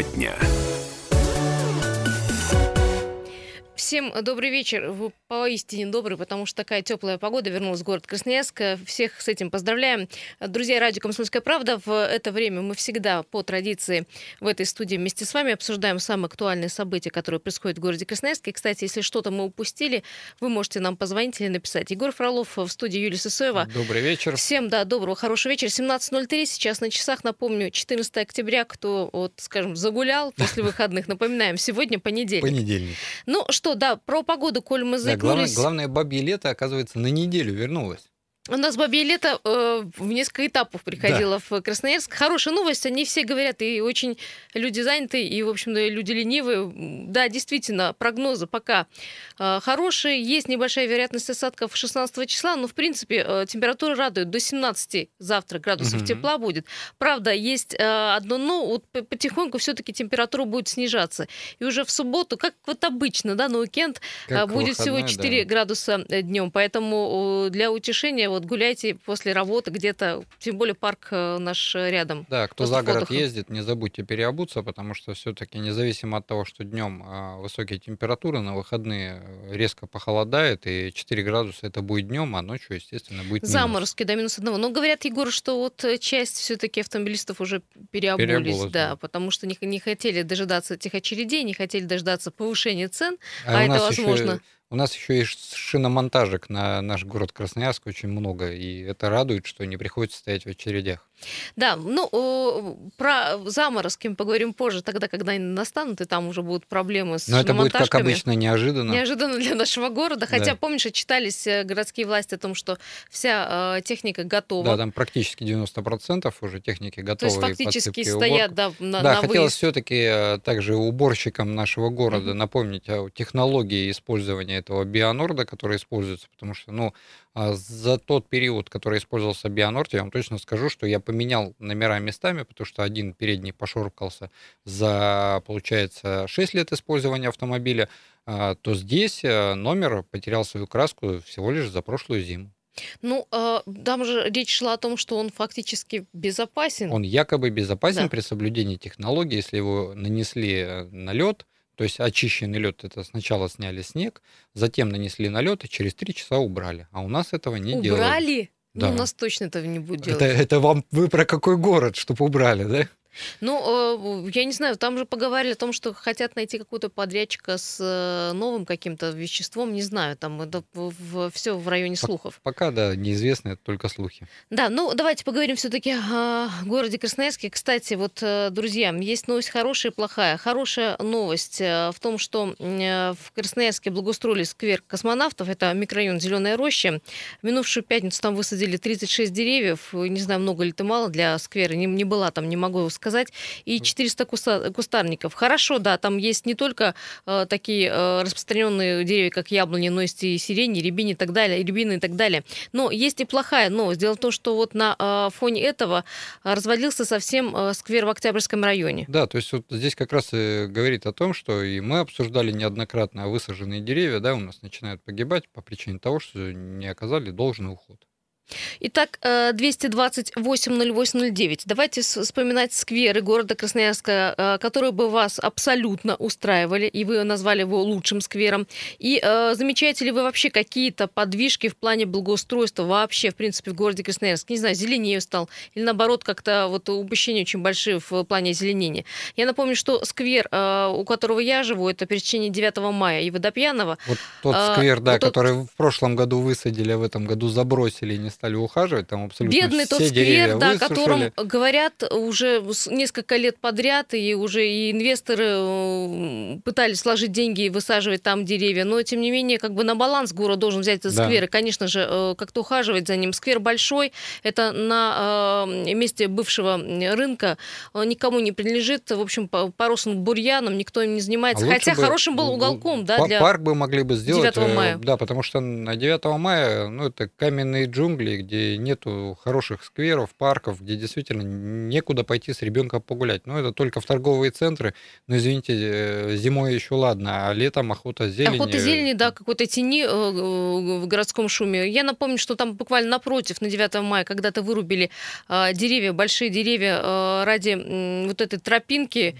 Тема дня. Всем добрый вечер. Вы поистине добрый, потому что такая теплая погода вернулась в город Красноярск. Всех с этим поздравляем. Друзья, радио «Комсомольская правда». В это время мы всегда по традиции в этой студии вместе с вами обсуждаем самые актуальные события, которые происходят в городе Красноярск. И, кстати, если что-то мы упустили, вы можете нам позвонить или написать. Егор Фролов в студии Юлия Сысоева. Добрый вечер. Всем, да, доброго, хорошего вечера. 17.03 сейчас на часах. Напомню, 14 октября, кто, вот, скажем, загулял после выходных. Напоминаем, сегодня понедельник. Понедельник. Ну что, да, про погоду, коль мы Да, главное, заикнулись. главное, бабье лето, оказывается, на неделю вернулось. У нас бабье лето э, в несколько этапов приходило в Красноярск. Хорошая новость, они все говорят, и очень люди заняты, и, в общем-то, люди ленивые. Да, действительно, прогнозы пока э, хорошие. Есть небольшая вероятность осадков 16 числа, но, в принципе, э, температура радует. До 17 завтра градусов Мгм. тепла будет. Правда, есть э, одно но, вот потихоньку все-таки температура будет снижаться. И уже в субботу, как вот обычно, да, на уикенд, Как а, будет всего выходной, 4 да. градуса днем. Поэтому э, для утешения вот гуляйте после работы где-то, тем более парк э, наш э, рядом. Да, кто за город отдыха. ездит, не забудьте переобуться, потому что все-таки независимо от того, что днем высокие температуры, на выходные э, резко похолодает, и 4 градуса это будет днем, а ночью, естественно, будет минус. Заморозки до минус одного. Но говорят, Егор, что вот часть все-таки автомобилистов уже переобулись, Переобулась, да, да. потому что не, не хотели дожидаться этих очередей, не хотели дождаться повышения цен. А, А это возможно. У нас еще и шиномонтажек на наш город Красноярск очень много, и это радует, что не приходится стоять в очередях. Да, ну, про заморозки мы поговорим позже, тогда, когда они настанут, и там уже будут проблемы с Но это будет, как обычно, неожиданно. Неожиданно для нашего города. Хотя, Да. помнишь, отчитались э, городские власти о том, что вся э, техника готова. Да, там практически 90% уже техники То готовы. есть и фактически стоят да, на, да, на хотелось все-таки также уборщикам нашего города Мгм. напомнить о технологии использования этого бионорда, который используется, потому что, ну, за тот период, который использовался бионорд, я вам точно скажу, что я поменял номера местами, потому что один передний пошоркался за, получается, 6 лет использования автомобиля, а, то здесь э, номер потерял свою краску всего лишь за прошлую зиму. Ну, э, там же речь шла о том, что он фактически безопасен. Он якобы безопасен Да. при соблюдении технологии, если его нанесли э, на лед, то есть очищенный лед, это сначала сняли снег, затем нанесли на лед и через три часа убрали. А у нас этого не делают. Убрали? Ну, Да. у нас точно этого не будет делать. Это, это вам вы про какой город, чтобы убрали, да? Ну, э, я не знаю, там же поговорили о том, что хотят найти какого-то подрядчика с э, новым каким-то веществом, не знаю, там это все в районе слухов. Пока, да, неизвестно, это только слухи. Да, ну давайте поговорим все-таки о городе Красноярске. Кстати, вот, э, друзья, есть новость хорошая и плохая. Хорошая новость в том, что в Красноярске благоустроили сквер космонавтов. Это микрорайон Зеленая роща. В минувшую пятницу там высадили 36 деревьев. Не знаю, много ли это мало для сквера. Не, не была там, не могу сказать. И 400 куста- кустарников. Хорошо, да, там есть не только э, такие э, распространенные деревья, как яблони, но есть и сирень, и рябины и так далее, и рябины и так далее. Но есть и плохая новость. Дело в том, что вот на э, фоне этого э, развалился совсем э, сквер в Октябрьском районе. Да, то есть вот здесь как раз и говорит о том, что и мы обсуждали неоднократно высаженные деревья, да, у нас начинают погибать по причине того, что не оказали должный уход. Итак, э, 228-08-09. Давайте с- вспоминать скверы города Красноярска, э, которые бы вас абсолютно устраивали, и вы назвали его лучшим сквером. И э, замечаете ли вы вообще какие-то подвижки в плане благоустройства вообще, в принципе, в городе Красноярск? Не знаю, зеленее стал, или наоборот, как-то вот упущения очень большие в плане озеленения. Я напомню, что сквер, э, у которого я живу, это пересечение 9 мая и Водопьянова, Вот тот А, сквер, да, вот тот- который в прошлом году высадили, а в этом году забросили не стали ухаживать, там абсолютно Бедный все тот сквер, да, о котором говорят уже несколько лет подряд, и уже и инвесторы э, пытались сложить деньги и высаживать там деревья, но тем не менее, как бы на баланс город должен взять этот Да. сквер, и, конечно же, э, как-то ухаживать за ним. Сквер большой, это на э, месте бывшего рынка, э, никому не принадлежит, в общем, по- поросшим бурьяном, никто им не занимается, А хотя бы хорошим был уголком, да, для... Парк бы могли бы сделать. 9 э, мая. Да, потому что на 9 мая, ну, это каменные джунгли, где нету хороших скверов, парков, где действительно некуда пойти с ребенком погулять. Ну, это только в торговые центры. Но, извините, э, зимой еще ладно, а летом охота зелени. Охота зелени, да, какой-то тени э, э, в городском шуме. Я напомню, что там буквально напротив, на 9 мая, когда-то вырубили э, деревья, большие деревья э, ради вот этой тропинки.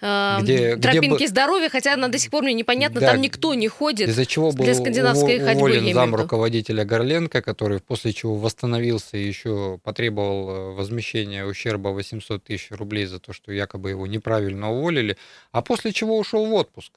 Э, где, тропинки где здоровья, хотя она до сих пор мне непонятно, да, там никто не ходит. Из-за чего был для скандинавской ув- ходьбы, уволен зам руководителя Горленко, который после чего восстановился и еще потребовал э, возмещения ущерба 800 тысяч рублей за то, что якобы его неправильно уволили, а после чего ушел в отпуск.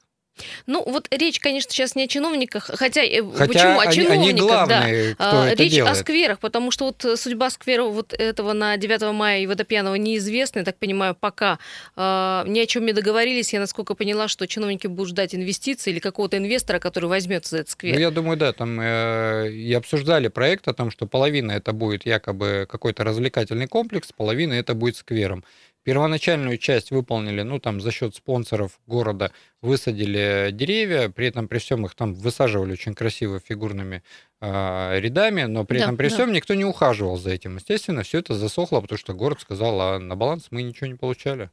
Ну, вот речь, конечно, сейчас не о чиновниках, хотя, э, хотя почему? О чиновниках, они главные, да. Кто а, речь делает. о скверах, потому что вот э, судьба сквера вот этого на 9 мая и Водопьянова неизвестна, я так понимаю, пока а, ни о чем не договорились. Я, насколько поняла, что чиновники будут ждать инвестиций или какого-то инвестора, который возьмет за этот сквер. Ну, я думаю, да, там э, и обсуждали проект о том, что половина это будет якобы какой-то развлекательный комплекс, половина это будет сквером. Первоначальную часть выполнили, ну, там, за счет спонсоров города высадили деревья, при этом при всем их там высаживали очень красиво фигурными э, рядами, но при да, этом при да. всем никто не ухаживал за этим. Естественно, все это засохло, потому что город сказал, а на баланс мы ничего не получали.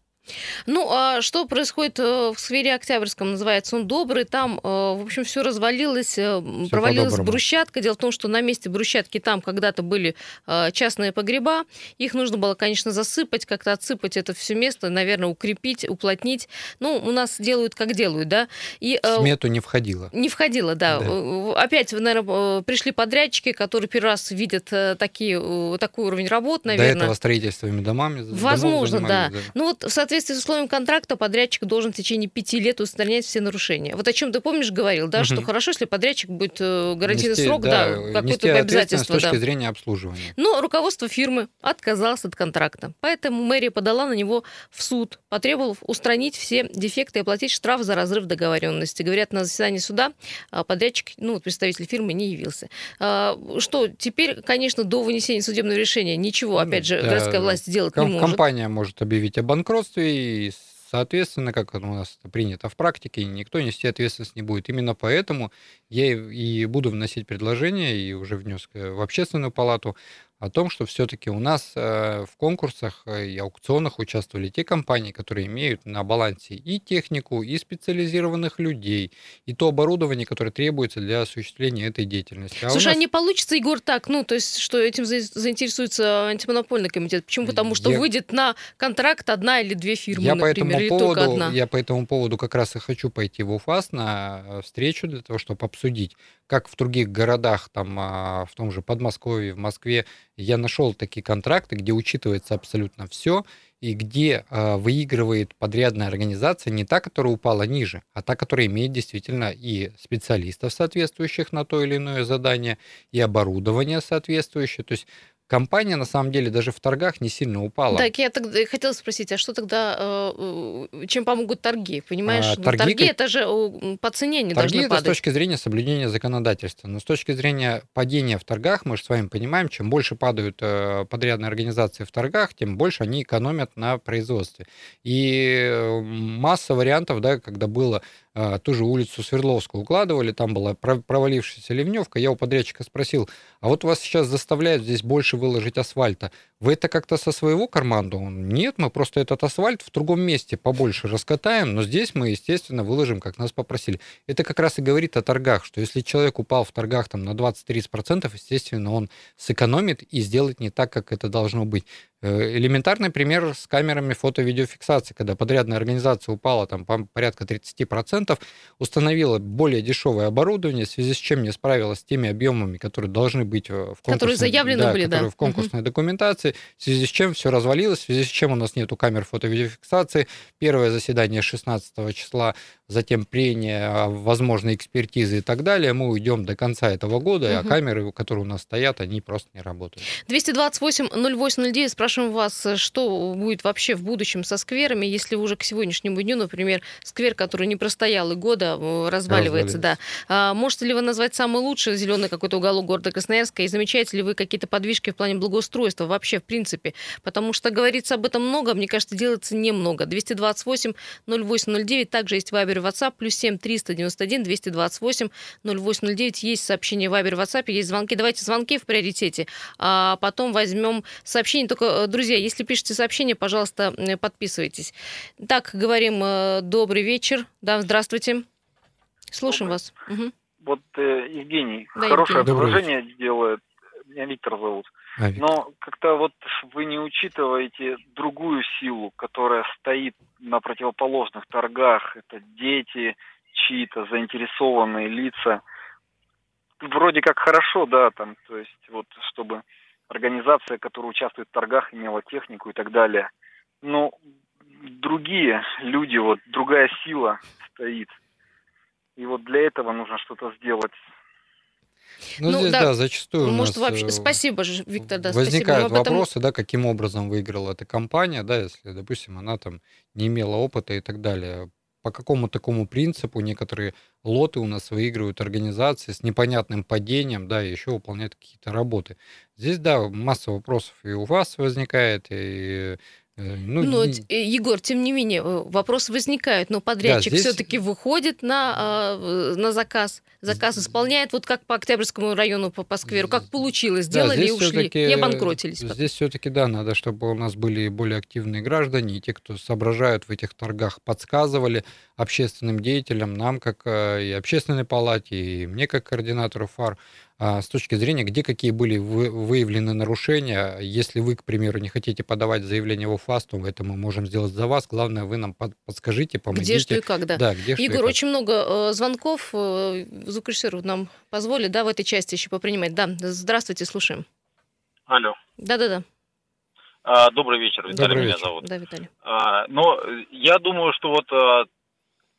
Ну, а что происходит э, в сфере Октябрьском? Называется он добрый. Там, э, в общем, все развалилось, э, все провалилась брусчатка. Дело в том, что на месте брусчатки там когда-то были частные погреба. Их нужно было, конечно, засыпать, как-то отсыпать это все место, наверное, укрепить, уплотнить. Ну, у нас делают, как делают, да. И, в смету не входило. Не входило, да. да. Опять, наверное, пришли подрядчики, которые первый раз видят такие, такой уровень работ, наверное. До этого строительствами домами. Возможно, да. да. Ну вот, соответственно, соответствии с условием контракта подрядчик должен в течение пяти лет устранять все нарушения. Вот о чем ты помнишь говорил, да, угу. что хорошо, если подрядчик будет э, гарантийный нести, срок, да, да какое-то обязательство. С точки да. зрения обслуживания. Но руководство фирмы отказалось от контракта. Поэтому мэрия подала на него в суд, потребовав устранить все дефекты и оплатить штраф за разрыв договоренности. Говорят, на заседании суда а, подрядчик, ну, представитель фирмы не явился. А, что, теперь, конечно, до вынесения судебного решения ничего, опять же, да, городская власть сделать не может. Компания может объявить о банкротстве и, соответственно, как у нас это принято в практике, никто нести ответственность не будет. Именно поэтому я и буду вносить предложение, и уже внес в общественную палату, о том, что все-таки у нас э, в конкурсах э, и аукционах участвовали те компании, которые имеют на балансе и технику, и специализированных людей, и то оборудование, которое требуется для осуществления этой деятельности. А Слушай, нас... а не получится, Егор, так, ну, то есть, что этим заинтересуется антимонопольный комитет? Почему? Потому что я... выйдет на контракт одна или две фирмы, я например, по или поводу, только одна? Я по этому поводу как раз и хочу пойти в УФАС на э, встречу для того, чтобы обсудить, как в других городах, там, а, в том же Подмосковье, в Москве, я нашел такие контракты, где учитывается абсолютно все, и где э, выигрывает подрядная организация не та, которая упала ниже, а та, которая имеет действительно и специалистов, соответствующих на то или иное задание, и оборудование соответствующее. То есть компания на самом деле даже в торгах не сильно упала. Так, я тогда хотела спросить, а что тогда, э, э, чем помогут торги? Понимаешь, а, торги, торги это же по цене не торги должны это с точки зрения соблюдения законодательства. Но с точки зрения падения в торгах, мы же с вами понимаем, чем больше падают э, подрядные организации в торгах, тем больше они экономят на производстве. И масса вариантов, да, когда было а, ту же улицу Свердловскую укладывали, там была провалившаяся ливневка. Я у подрядчика спросил, а вот вас сейчас заставляют здесь больше выложить асфальта. Вы это как-то со своего кармана? Он, нет, мы просто этот асфальт в другом месте побольше раскатаем, но здесь мы, естественно, выложим, как нас попросили. Это как раз и говорит о торгах, что если человек упал в торгах там, на 20-30%, естественно, он сэкономит и сделает не так, как это должно быть. Э, элементарный пример с камерами фото-видеофиксации, когда подрядная организация упала там порядка 30%, установила более дешевое оборудование, в связи с чем не справилась с теми объемами, которые должны быть э, в конкурсной, которые заявлены да, были, которые да. в конкурсной угу. документации, в связи с чем все развалилось, в связи с чем у нас нету камер фото-видеофиксации. Первое заседание 16 числа затем прения, возможной экспертизы и так далее, мы уйдем до конца этого года, угу. а камеры, которые у нас стоят, они просто не работают. 228 0809, спрашиваем вас, что будет вообще в будущем со скверами, если уже к сегодняшнему дню, например, сквер, который не простоял и года, э, разваливается, да. А можете ли вы назвать самый лучший зеленый какой-то уголок города Красноярска и замечаете ли вы какие-то подвижки в плане благоустройства вообще в принципе? Потому что говорится об этом много, мне кажется, делается немного. 228 0809, также есть вайбер WhatsApp, плюс 7 391 228 0809. Есть сообщение в Вайбер, WhatsApp, есть звонки. Давайте звонки в приоритете, а потом возьмем сообщение. Только, э, друзья, если пишете сообщение, пожалуйста, подписывайтесь. Так, говорим э, добрый вечер. Да, здравствуйте. Слушаем добрый. вас. Угу. Вот э, Евгений да, хорошее Евгений. предложение делает. Меня Виктор зовут. А, Виктор. Но как как-то вот вы не учитываете другую силу, которая стоит на противоположных торгах. Это дети, чьи-то заинтересованные лица. Вроде как хорошо, да, там, то есть вот чтобы организация, которая участвует в торгах, имела технику и так далее. Но другие люди, вот другая сила стоит. И вот для этого нужно что-то сделать. Ну, ну здесь, да, да зачастую Может, вообще... Э, спасибо, Виктор, да, Возникают спасибо. вопросы, да, каким образом выиграла эта компания, да, если, допустим, она там не имела опыта и так далее. По какому такому принципу некоторые лоты у нас выигрывают организации с непонятным падением, да, и еще выполняют какие-то работы. Здесь, да, масса вопросов и у вас возникает, и ну, но, не... Э, Егор, тем не менее, э, вопросы возникают, но подрядчик да, здесь... все-таки выходит на, а, на заказ, заказ исполняет, вот как по Октябрьскому району, по, по скверу, как получилось, сделали да, и ушли, и обанкротились. Здесь все-таки, да, надо, чтобы у нас были более активные граждане, и те, кто соображают в этих торгах, подсказывали общественным деятелям, нам, как и общественной палате, и мне, как координатору ФАР, с точки зрения, где какие были выявлены нарушения. Если вы, к примеру, не хотите подавать заявление в УФАС, то это мы можем сделать за вас. Главное, вы нам подскажите, помогите. Где, что и как, да. где, Егор, что очень много э, звонков. Э, звукорежиссер нам позволит, да, в этой части еще попринимать. Да, здравствуйте, слушаем. Алло. Да-да-да. А, добрый вечер, Виталий добрый меня вечер. зовут. Да, Виталий. А, но я думаю, что вот а,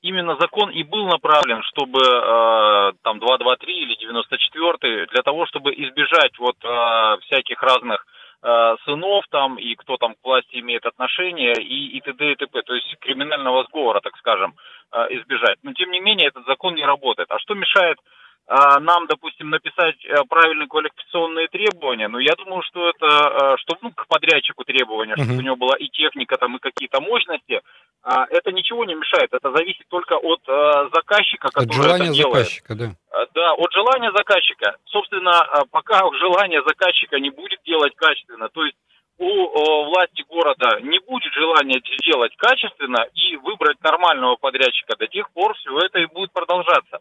именно закон и был направлен, чтобы э, там 223 или 94 для того, чтобы избежать вот э, всяких разных э, сынов там и кто там к власти имеет отношение и, и т.д. и т.п. То есть криминального сговора, так скажем, э, избежать. Но тем не менее этот закон не работает. А что мешает а, нам, допустим, написать э, правильные квалификационные требования, но я думаю, что это, э, что ну, к подрядчику требования, чтобы uh-huh. у него была и техника, там, и какие-то мощности, а, это ничего не мешает. Это зависит только от э, заказчика, который от желания это делает. заказчика, да. Да, от желания заказчика. Собственно, пока желание заказчика не будет делать качественно, то есть у власти города не будет желания сделать качественно и выбрать нормального подрядчика, до тех пор все это и будет продолжаться.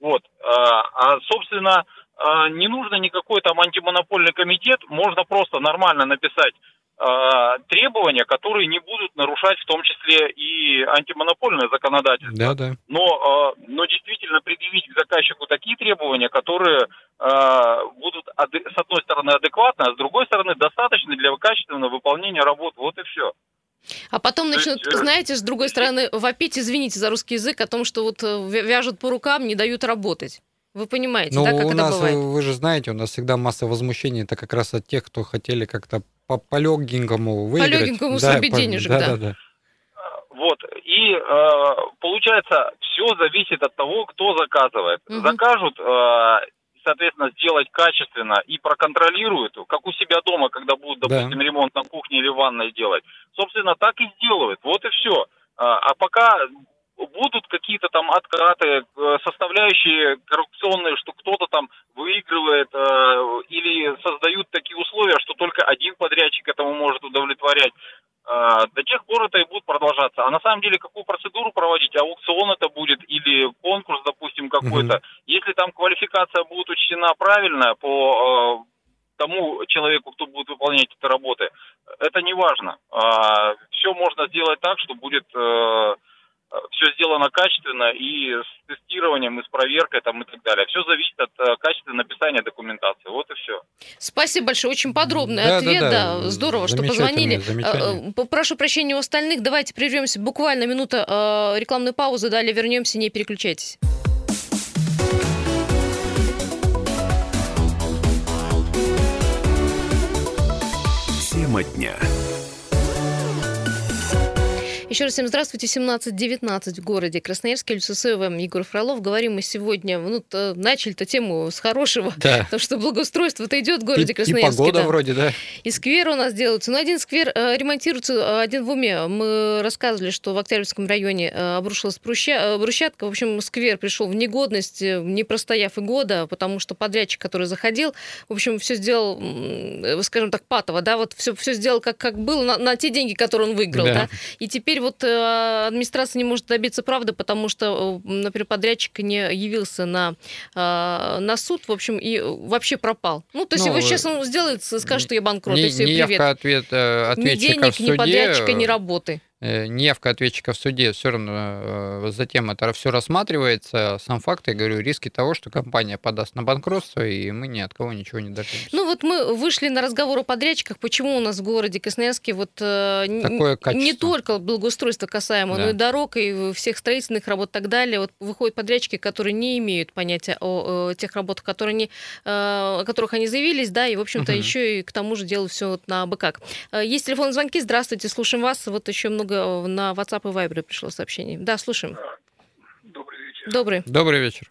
Вот. А, а, собственно, а, не нужно никакой там антимонопольный комитет, можно просто нормально написать требования, которые не будут нарушать в том числе и антимонопольное законодательство. Да, да. Но, но действительно предъявить к заказчику такие требования, которые будут с одной стороны адекватны, а с другой стороны достаточны для качественного выполнения работ. Вот и все. А потом начнут, есть, э, знаете, с другой стороны, вопить, извините за русский язык, о том, что вот э, вяжут по рукам, не дают работать. Вы понимаете, ну, да, как у это нас, бывает? Вы же знаете, у нас всегда масса возмущений. Это как раз от тех, кто хотели как-то по, по легенькому выиграть. По легенькому да, срубить денежек, да. да. да. Вот, и э, получается, все зависит от того, кто заказывает. Угу. Закажут э, соответственно, сделать качественно и проконтролируют, как у себя дома, когда будут, допустим, да. ремонт на кухне или ванной делать. Собственно, так и сделают. Вот и все. А, а пока будут какие-то там откаты, э, составляющие коррупционные, что кто-то там выигрывает э, или создают такие условия, что только один подрядчик этому может удовлетворять. Э, до тех пор это и будет продолжаться. А на самом деле, какую процедуру проводить, аукцион это будет или конкурс, допустим, какой-то, mm-hmm. если там квалификация будет учтена правильно по э, тому человеку, кто будет выполнять эти работы, это не важно. Э, все можно сделать так, что будет э, все сделано качественно и с тестированием, и с проверкой там, и так далее. Все зависит от э, качества написания документации. Вот и все. Спасибо большое. Очень подробный да, ответ. Да, да. да. Здорово, что позвонили. Э, э, прошу прощения у остальных. Давайте прервемся. Буквально минута рекламной паузы. Далее вернемся. Не переключайтесь. Тема дня. Еще раз всем здравствуйте. 17.19 в городе Красноярске. Люсусева, Егор Фролов. Говорим мы сегодня, ну, начали-то тему с хорошего, да. потому что благоустройство-то идет в городе и, Красноярске. И погода да. вроде, да. И сквер у нас делаются. Ну, один сквер э, ремонтируется, э, один в уме. Мы рассказывали, что в Октябрьском районе э, обрушилась брусча, брусчатка. В общем, сквер пришел в негодность, не простояв и года, потому что подрядчик, который заходил, в общем, все сделал, скажем так, патово, да, вот все, все сделал как, как было, на, на те деньги, которые он выиграл, да. да. И теперь вот э, администрация не может добиться правды, потому что, э, например, подрядчик не явился на, э, на суд, в общем, и вообще пропал. Ну, то есть Ну, его сейчас он сделает, скажет, что я банкрот, Не- и все, неявка привет. ответ, э, Ни ответчика в денег, суде, ни подрядчика, ни работы. Э, неявка ответчика в суде все равно э, затем это все рассматривается. Сам факт, я говорю, риски того, что компания подаст на банкротство, и мы ни от кого ничего не дождемся. Ну вот мы вышли на разговор о подрядчиках. Почему у нас в городе Красноярске вот э, Такое качество. не только благоустройство касаемо, Да. но и дорог, и всех строительных работ и так далее. Вот выходят подрядчики, которые не имеют понятия о, э, тех работах, которые они, о которых они заявились, да, и, в общем-то, Мгм. еще и к тому же делают все вот на абы как. Э, Есть телефонные звонки. Здравствуйте, слушаем вас. Вот еще много на WhatsApp и Viber пришло сообщений. Да, слушаем. Добрый вечер. Добрый. Добрый вечер.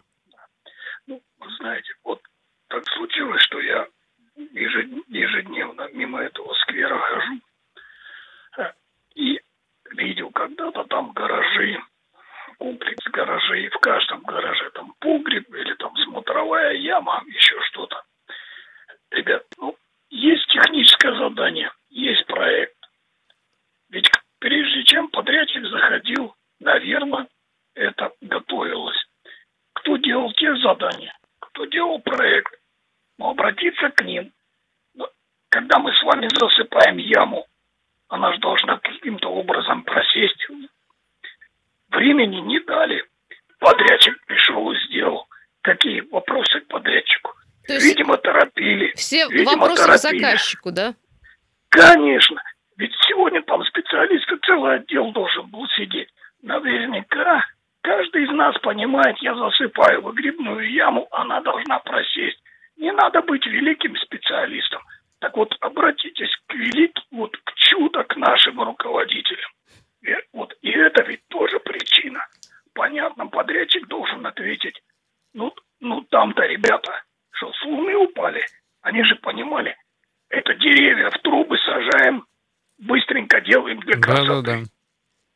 Ну, вы знаете, вот так случилось, что я ежед- ежедневно мимо этого сквера хожу э, и видел когда-то там гаражи, комплекс гаражей, в каждом гараже там погреб или там смотровая яма, еще что-то. Ребят, ну, есть техническое задание, есть проект. Ведь к- прежде чем подрядчик заходил, наверное, это готовилось кто делал те задания, кто делал проект, но обратиться к ним. Но Когда мы с вами засыпаем яму, она же должна каким-то образом просесть. Времени не дали. Подрядчик пришел и сделал. Какие вопросы к подрядчику? То есть Видимо, торопили. Все видимо, вопросы к торопили. заказчику, да? Конечно. Ведь сегодня там специалисты целый отдел должен был сидеть. Наверняка каждый из нас понимает, я засыпаю выгребную яму, она должна просесть. Не надо быть великим специалистом. Так вот, обратитесь к великим, вот к чудо, к нашим руководителям. И, вот, и это ведь тоже причина. Понятно, подрядчик должен ответить. Ну, ну там-то ребята, что с луны упали, они же понимали, это деревья в сажаем, быстренько делаем для красоты. Да-да-да.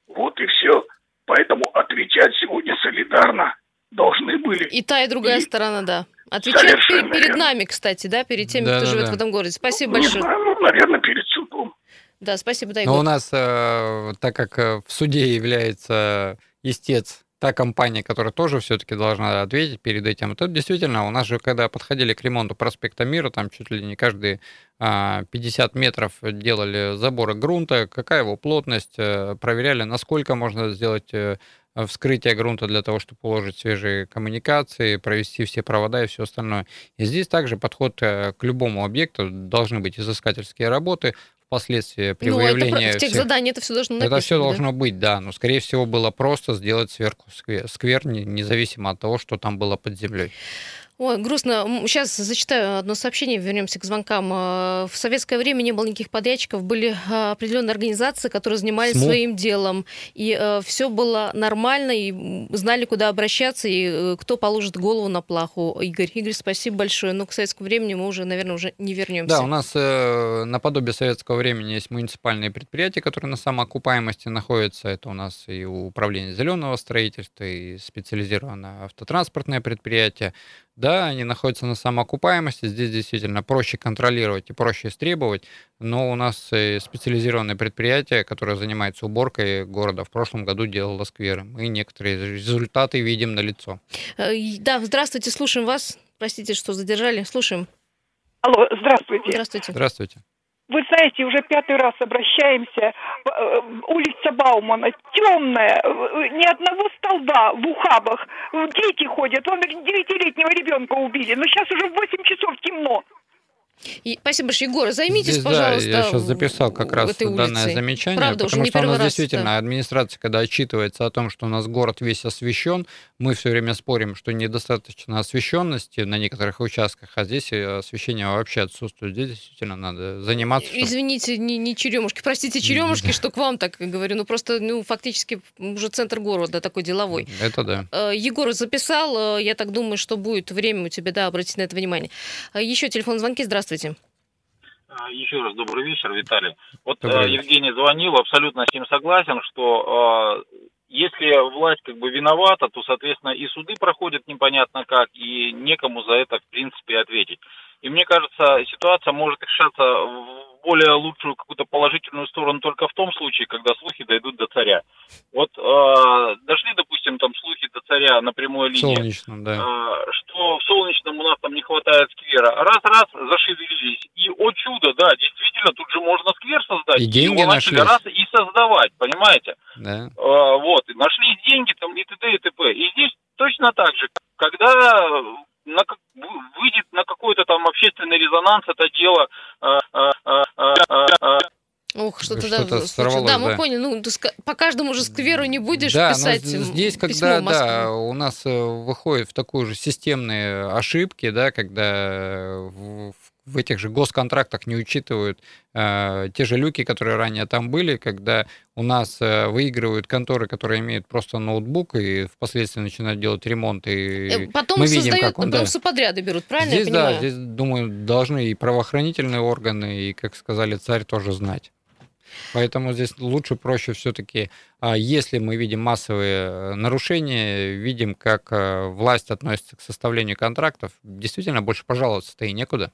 Вот и все. Поэтому отвечать сегодня солидарно должны были. И та, и другая И- сторона, да. Отвечать Совершенно пе- перед верно. нами, кстати, да, перед теми, Да, кто да, живет да. в этом городе. Спасибо Не большое. знаю, ну, наверное, перед судом. Да, спасибо, да, Но у нас, э, так как э, в суде является истец та компания, которая тоже все-таки должна ответить перед этим, то действительно, у нас же, когда подходили к ремонту проспекта Мира, там чуть ли не каждые а, 50 метров делали заборы грунта, какая его плотность, э, проверяли, насколько можно сделать э, вскрытие грунта для того, чтобы положить свежие коммуникации, провести все провода и все остальное. И здесь также подход э, к любому объекту, должны быть изыскательские работы, впоследствии при Ну, это выявлении в тех всех- заданиях это все должно написано. это все да. должно быть, да. Но, скорее всего, было просто сделать сверху сквер, сквер, не- независимо от того, что там было под землей. Ой, грустно. Сейчас зачитаю одно сообщение, вернемся к звонкам. Э, В советское время не было никаких подрядчиков, были э, определенные организации, которые занимались СМУ. своим делом, и все было нормально, и знали, куда обращаться, и э, кто положит голову на плаху. Игорь, Игорь, спасибо большое. Но к советскому времени мы уже, наверное, уже не вернемся. Да, у нас э, наподобие советского времени есть муниципальные предприятия, которые на самоокупаемости находятся. Это у нас и управление зеленого строительства, и специализированное автотранспортное предприятие. Да, они находятся на самоокупаемости. Здесь действительно проще контролировать и проще истребовать. Но у нас э, специализированное предприятие, которое занимается уборкой города, в прошлом году делало скверы. Мы некоторые результаты видим на лицо. Э, Да, здравствуйте, слушаем вас. Простите, что задержали. Слушаем. Алло, здравствуйте. Здравствуйте. Здравствуйте. Вы знаете, уже пятый раз обращаемся. Э, Улица Баумана темная, э, ни одного столба в ухабах. Дети ходят. Вон девятилетнего ребенка убили. Но сейчас уже в 8 часов темно. И, спасибо большое, Егор. Займитесь, Здесь, пожалуйста, Да, я сейчас записал как раз этой данное замечание, Правда, потому что у нас действительно да. администрация, когда отчитывается о том, что у нас город весь освещен, мы все время спорим, что недостаточно освещенности на некоторых участках, а здесь э, освещение вообще отсутствует. Здесь действительно надо заниматься. чтобы- Извините, не, не черемушки, простите, черемушки, что к вам так говорю. Ну, просто, ну, фактически уже центр города такой деловой. Это да. Э, Егор записал, э, я так думаю, что будет время у тебя, да, обратить на это внимание. Еще телефон звонки, здравствуйте. А, Еще раз добрый вечер, Виталий. Вот Добрый э, вечер. Евгений звонил, абсолютно с ним согласен, что э, если власть как бы виновата, то, соответственно, и суды проходят непонятно как, и некому за это, в принципе, ответить. И мне кажется, ситуация может решаться в более лучшую какую-то положительную сторону только в том случае, когда слухи дойдут до царя. Вот э, дошли, допустим, там слухи до царя на прямой линии. Солнечном, да. Э, что в Солнечном у нас там не хватает сквера. Раз-раз зашевелились. И, о чудо, да, действительно, тут же можно сквер создать. И деньги его нашлись. раз и создавать, понимаете? Да. Э, вот, и нашли деньги там и т.д. и т.п. И здесь точно так же, когда на, выйдет на какой-то там общественный резонанс это дело, э, э, э, э, Ух, что-то, Что-то да, случилось. сорвалось, Да, мы да. поняли. Ну, ты по каждому же скверу не будешь да, писать но здесь, когда да, у нас выходит в такую же системные ошибки, да, когда в, в этих же госконтрактах не учитывают э, те же люки, которые ранее там были, когда у нас э, выигрывают конторы, которые имеют просто ноутбук и впоследствии начинают делать ремонт. И Э, Потом мы видим, создают, как он, потом да. субподряды берут, правильно здесь, я да, понимаю? здесь, думаю, должны и правоохранительные органы, и, как сказали, царь тоже знать. Поэтому здесь лучше, проще все-таки, если мы видим массовые э, нарушения, видим, как э, власть относится к составлению контрактов, действительно больше пожаловаться-то и некуда.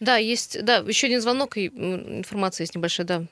Да, есть, да, еще один звонок и информация есть небольшая, да.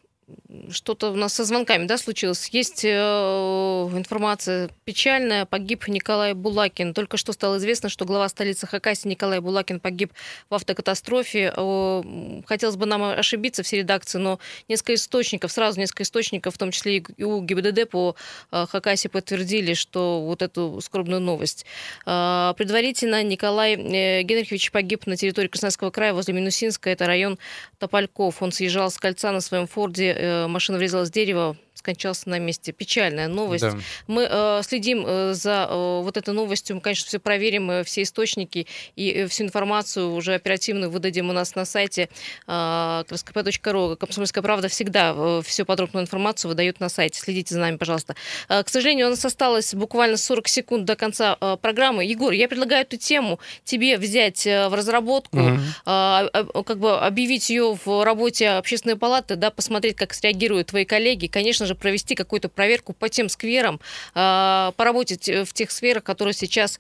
Что-то у нас со звонками, да, случилось. Есть э, информация печальная. Погиб Николай Булакин. Только что стало известно, что глава столицы Хакасии Николай Булакин погиб в автокатастрофе. Э, Хотелось бы нам ошибиться все редакции, но несколько источников, сразу несколько источников, в том числе и у ГИБДД по э, Хакасии подтвердили, что вот эту скорбную новость. Э, Предварительно Николай э, Генрихович погиб на территории Красноярского края возле Минусинска. Это район Топольков. Он съезжал с кольца на своем форде, машина врезалась в дерево, скончался на месте. Печальная новость. Да. Мы э, следим э, за э, вот этой новостью, мы, конечно, все проверим, э, все источники и э, всю информацию уже оперативно выдадим у нас на сайте э, kp.ru. Комсомольская правда всегда э, всю подробную информацию выдает на сайте. Следите за нами, пожалуйста. Э, к сожалению, у нас осталось буквально 40 секунд до конца э, программы. Егор, я предлагаю эту тему тебе взять э, в разработку, Мгм. а, а, как бы объявить ее в работе общественной палаты, да, посмотреть, как среагируют твои коллеги, конечно же, провести какую-то проверку по тем скверам, а, поработать э, в тех сферах, которые сейчас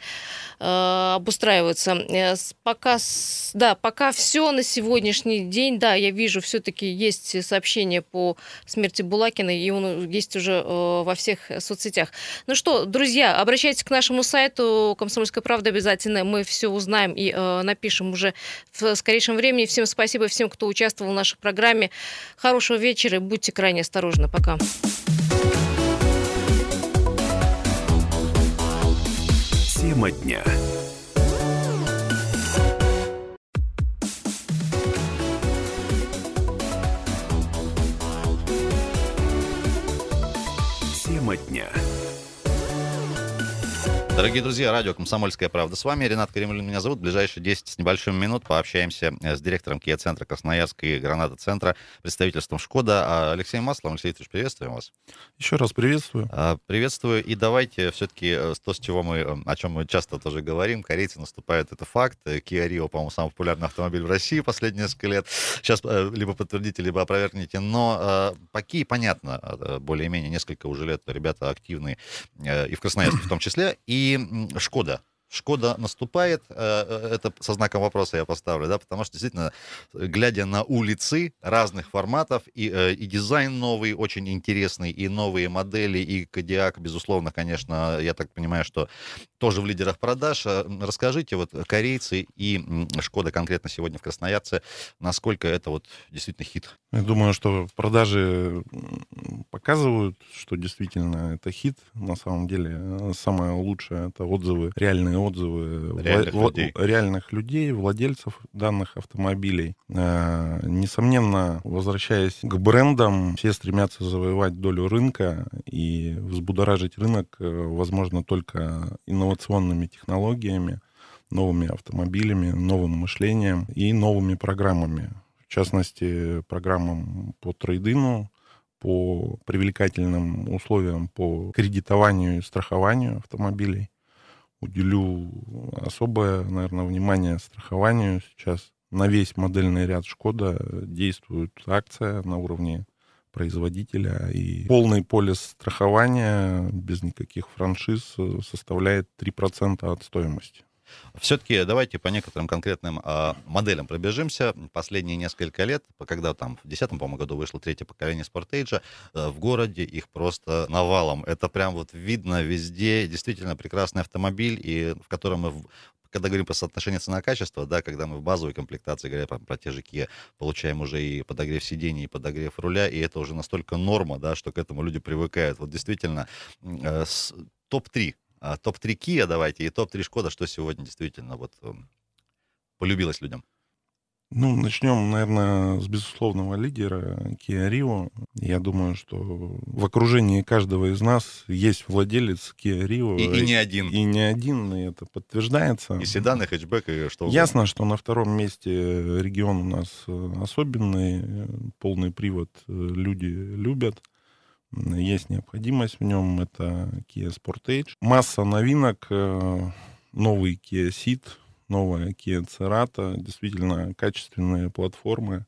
а, обустраиваются. Э, Пока, да, пока все на сегодняшний день, да, я вижу, все-таки есть сообщение по смерти Булакина, и он есть уже э, во всех соцсетях. Ну что, друзья, обращайтесь к нашему сайту «Комсомольская правда» обязательно. Мы все узнаем и э, напишем уже в скорейшем времени. Всем спасибо всем, кто участвовал в нашей программе. Хорошего вечера и будьте крайне осторожны. Пока. Тема дня. Тема дня. Дорогие друзья, радио «Комсомольская правда» с вами. Ренат Каримулин меня зовут. В ближайшие 10 с небольшим минут пообщаемся э, с директором Киа-центра Красноярск и Граната-центра, представительством «Шкода». А, Алексей Маслов. Алексей Викторович, приветствуем вас. Еще раз приветствую. А, Приветствую. И давайте все-таки то, с чего мы, э, о чем мы часто тоже говорим, корейцы наступают, это факт. Э, Kia Rio, по-моему, самый популярный автомобиль в России последние несколько лет. Сейчас э, либо подтвердите, либо опровергните. Но э, по Kia, понятно, э, более-менее несколько уже лет ребята активные, э, и в Красноярске в том числе. И Шкода. Шкода наступает, э, э, это со знаком вопроса я поставлю, да, потому что действительно, глядя на улицы разных форматов, и, э, и дизайн новый, очень интересный, и новые модели, и Кодиак, безусловно, конечно, я так понимаю, что тоже в лидерах продаж. Расскажите, вот корейцы и Шкода конкретно сегодня в Красноярце, насколько это вот действительно хит? Я думаю, что продажи показывают, что действительно это хит. На самом деле самое лучшее это отзывы, реальные отзывы вла- Реальных вла- людей. реальных людей, владельцев данных автомобилей. Э, Несомненно, возвращаясь к брендам, все стремятся завоевать долю рынка и взбудоражить рынок, э, возможно, только инновационными технологиями, новыми автомобилями, новым мышлением и новыми программами. В частности, программам по трейдину, по привлекательным условиям по кредитованию и страхованию автомобилей. Уделю особое, наверное, внимание страхованию. Сейчас на весь модельный ряд Шкода действует акция на уровне производителя. И полный полис страхования без никаких франшиз составляет 3% от стоимости. Все-таки давайте по некоторым конкретным э, моделям пробежимся. Последние несколько лет, когда там в 2010 по году вышло третье поколение Sportage, э, в городе их просто навалом. Это прям вот видно везде. Действительно прекрасный автомобиль, и в котором мы когда говорим про соотношение цена-качество, да, когда мы в базовой комплектации, говоря про, про те же Kia, получаем уже и подогрев сидений, и подогрев руля, и это уже настолько норма, да, что к этому люди привыкают. Вот действительно, э, топ-3 а, топ-3 Kia давайте и топ-3 Шкода, что сегодня действительно вот эм, полюбилось людям. Ну, начнем, наверное, с безусловного лидера Kia Rio. Я думаю, что в окружении каждого из нас есть владелец Kia Rio. И, и не один. И не один, и это подтверждается. И седан, и хэтчбэк, и что угодно. Ясно, что на втором месте регион у нас э, особенный, полный привод э, люди любят есть необходимость в нем, это Kia Sportage. Масса новинок, э, новый Kia Ceed, новая Kia Cerato, действительно качественные платформы,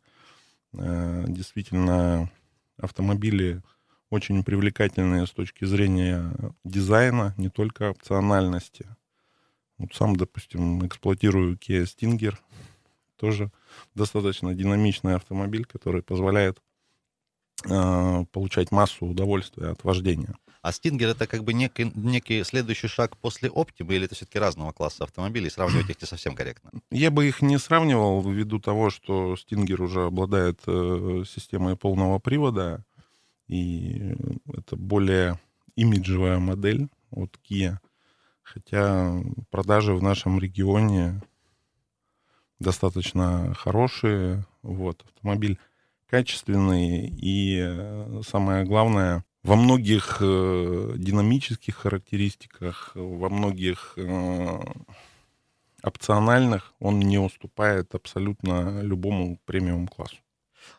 э, действительно автомобили очень привлекательные с точки зрения дизайна, не только опциональности. Вот сам, допустим, эксплуатирую Kia Stinger, тоже достаточно динамичный автомобиль, который позволяет получать массу удовольствия от вождения. А Стингер это как бы некий, некий следующий шаг после Оптимы, или это все-таки разного класса автомобилей? Сравнивать их не совсем корректно. Я бы их не сравнивал ввиду того, что Стингер уже обладает э, системой полного привода, и это более имиджевая модель от Kia. Хотя продажи в нашем регионе достаточно хорошие. Вот, автомобиль качественный и, э, самое главное, во многих э, динамических характеристиках, во многих э, опциональных он не уступает абсолютно любому премиум классу.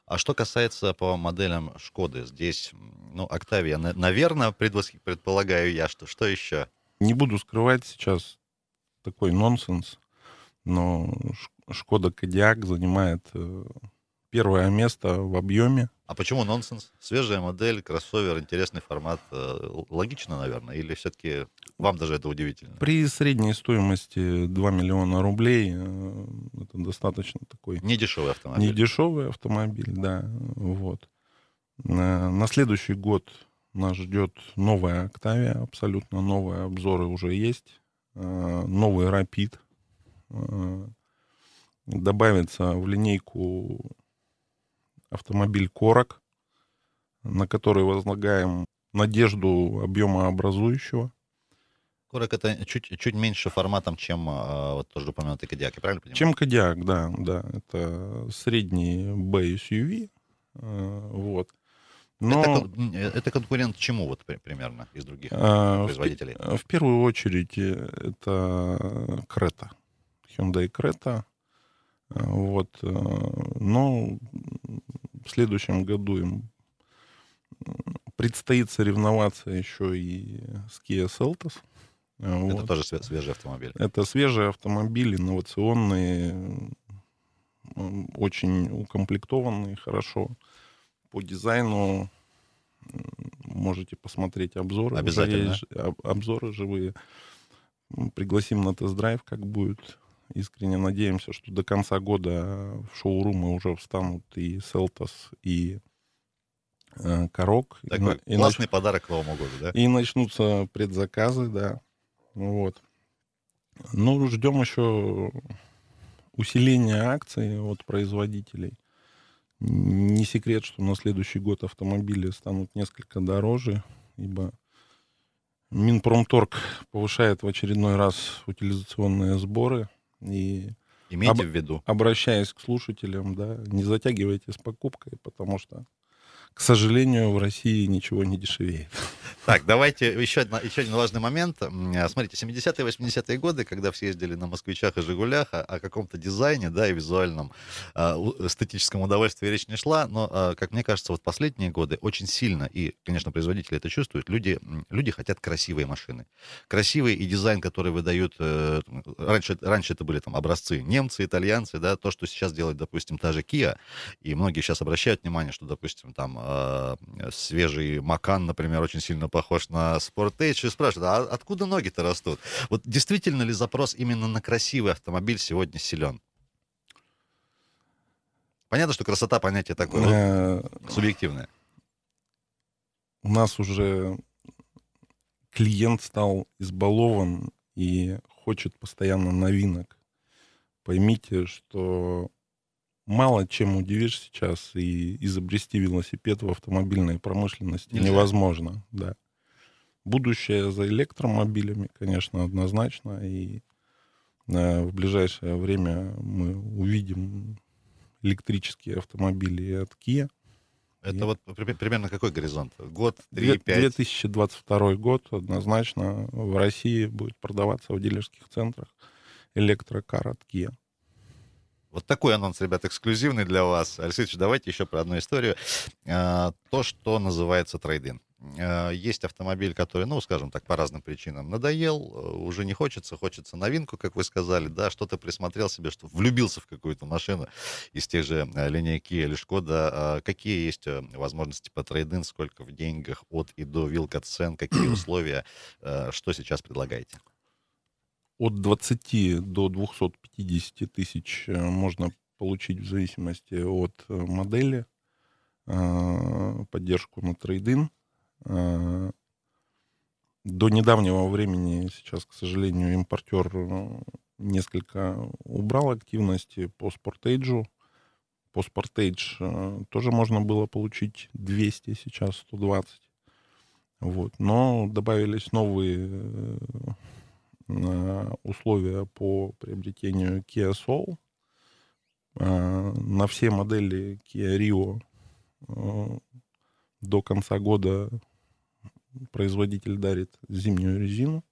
А что касается по моделям Шкоды, здесь, ну, Октавия, наверное, предполагаю я, что что еще? Не буду скрывать сейчас такой нонсенс, но Шкода Кодиак занимает первое место в объеме. А почему нонсенс? Свежая модель, кроссовер, интересный формат. Э, логично, наверное, или все-таки вам даже это удивительно? При средней стоимости 2 миллиона рублей э, это достаточно такой... Не дешевый автомобиль. Не дешевый автомобиль, да. Вот. На следующий год нас ждет новая Октавия, абсолютно новые обзоры уже есть. Э, новый Рапид добавится в линейку автомобиль Корок, на который возлагаем надежду объемообразующего. Корок это чуть, чуть меньше форматом, чем а, вот тоже упомянутый Кодиак, я правильно понимаю? Чем Кодиак, да, да. Это средний B SUV, э, вот. Но... Это, это конкурент чему вот примерно из других а, производителей? В, в первую очередь э, это Крета. Hyundai. Э, вот. Но в следующем году им предстоит соревноваться еще и с Kia Seltos. Это вот. тоже свежий автомобиль. Это свежий автомобиль, инновационный, очень укомплектованный, хорошо. По дизайну можете посмотреть обзоры. Обязательно. Есть, обзоры живые. Пригласим на тест-драйв, как будет искренне надеемся, что до конца года в шоурумы уже встанут и Селтос, и э, Корок. Такой и, классный нач... подарок к Новому году, да? И начнутся предзаказы, да. Вот. Ну, ждем еще усиления акций от производителей. Не секрет, что на следующий год автомобили станут несколько дороже, ибо Минпромторг повышает в очередной раз утилизационные сборы и Имейте об, в виду. Обращаясь к слушателям, да, не затягивайте с покупкой, потому что к сожалению, в России ничего не дешевеет. Так, давайте еще, одна, еще один важный момент. Смотрите, 70-е, 80-е годы, когда все ездили на москвичах и «Жигулях», о, о каком-то дизайне, да, и визуальном э, эстетическом удовольствии речь не шла, но, э, как мне кажется, вот последние годы очень сильно, и, конечно, производители это чувствуют, люди, люди хотят красивые машины. Красивые и дизайн, который выдают... Э, раньше, раньше это были там образцы немцы, итальянцы, да, то, что сейчас делает, допустим, та же Kia, и многие сейчас обращают внимание, что, допустим, там э, свежий Макан, например, очень сильно похож на Sportage, и спрашивают, а откуда ноги-то растут? Вот действительно ли запрос именно на красивый автомобиль сегодня силен? Понятно, что красота понятие такое Э, субъективное. У нас уже клиент стал избалован и хочет постоянно новинок. Поймите, что мало чем удивишь сейчас, и изобрести велосипед в автомобильной промышленности Нельзя. невозможно. Да. Будущее за электромобилями, конечно, однозначно. И э, в ближайшее время мы увидим электрические автомобили и от Kia. Это Нет. вот при- примерно какой горизонт? Год, три, пять? 2022 год однозначно в России будет продаваться в дилерских центрах электрокар от Kia. Вот такой анонс, ребят, эксклюзивный для вас. Алексей Ильич, давайте еще про одну историю. А, То, что называется трейдин. А, Есть автомобиль, который, ну, скажем так, по разным причинам надоел, э, уже не хочется, хочется новинку, как вы сказали, да, что-то присмотрел себе, что влюбился в какую-то машину из тех же э, линей Kia или Шкода. А Какие есть э, возможности по трейдин, сколько в деньгах от и до, вилка цен, какие условия, что сейчас предлагаете? От 20 до 250 тысяч э, можно получить в зависимости от э, модели э, поддержку на трейдин. Э, До недавнего времени сейчас, к сожалению, импортер несколько убрал активности по спортейджу. По спортейдж тоже можно было получить 200, сейчас 120. Вот. Но добавились новые условия по приобретению Kia Soul. А, На все модели Kia Rio э, до конца года производитель дарит зимнюю резину.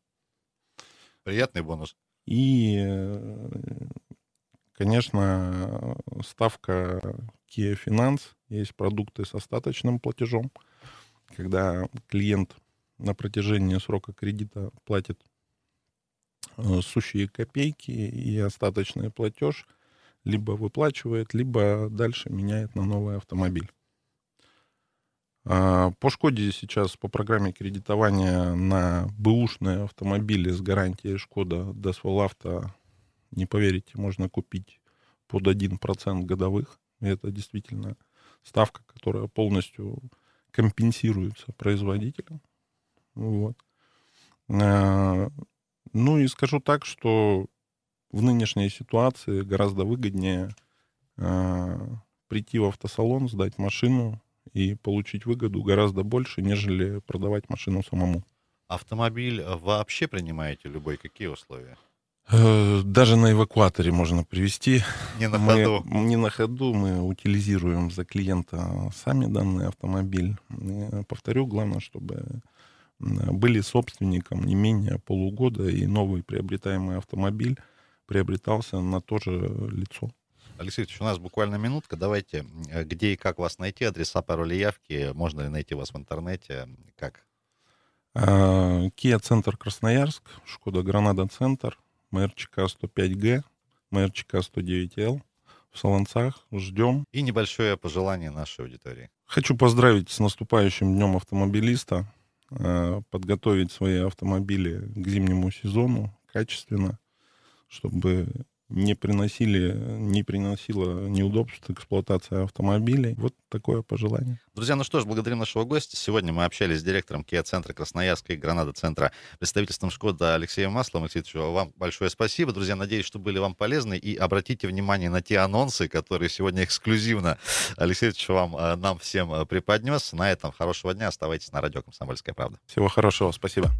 Приятный бонус. И, э, конечно, ставка Kia Finance. Есть продукты с остаточным платежом, когда клиент на протяжении срока кредита платит э, сущие копейки и остаточный платеж либо выплачивает, либо дальше меняет на новый автомобиль. А, По Шкоде сейчас по программе кредитования на бэушные автомобили с гарантией Шкода Desval Авто, не поверите, можно купить под 1% годовых. И это действительно ставка, которая полностью компенсируется производителем. Вот. Ну и скажу так, что в нынешней ситуации гораздо выгоднее а, прийти в автосалон, сдать машину и получить выгоду гораздо больше, нежели продавать машину самому. Автомобиль вообще принимаете любой? Какие условия? Э, Даже на эвакуаторе можно привести. Не на Мы- ходу. Не на ходу, мы утилизируем за клиента сами данный автомобиль. Э, Повторю, главное, чтобы были собственником не менее полугода, и новый приобретаемый автомобиль приобретался на то же лицо. Алексей Викторович, у нас буквально минутка. Давайте, э, где и как вас найти, адреса, пароли, явки, можно ли найти вас в интернете, как? А, Kia Центр Красноярск, Шкода Гранада Центр, МРЧК 105Г, МРЧК 109Л. В Солонцах ждем. И небольшое пожелание нашей аудитории. Хочу поздравить с наступающим днем автомобилиста, подготовить свои автомобили к зимнему сезону качественно, чтобы не приносили, не приносила неудобств эксплуатация автомобилей. Вот такое пожелание. Друзья, ну что ж, благодарим нашего гостя. Сегодня мы общались с директором Kia-центра Красноярска и Гранада-центра представительством Шкода Алексеем Маслом. Алексей вам большое спасибо. Друзья, надеюсь, что были вам полезны. И обратите внимание на те анонсы, которые сегодня эксклюзивно Алексей вам, э, нам всем э, преподнес. На этом хорошего дня. Оставайтесь на радио «Комсомольская правда». Всего хорошего. Спасибо.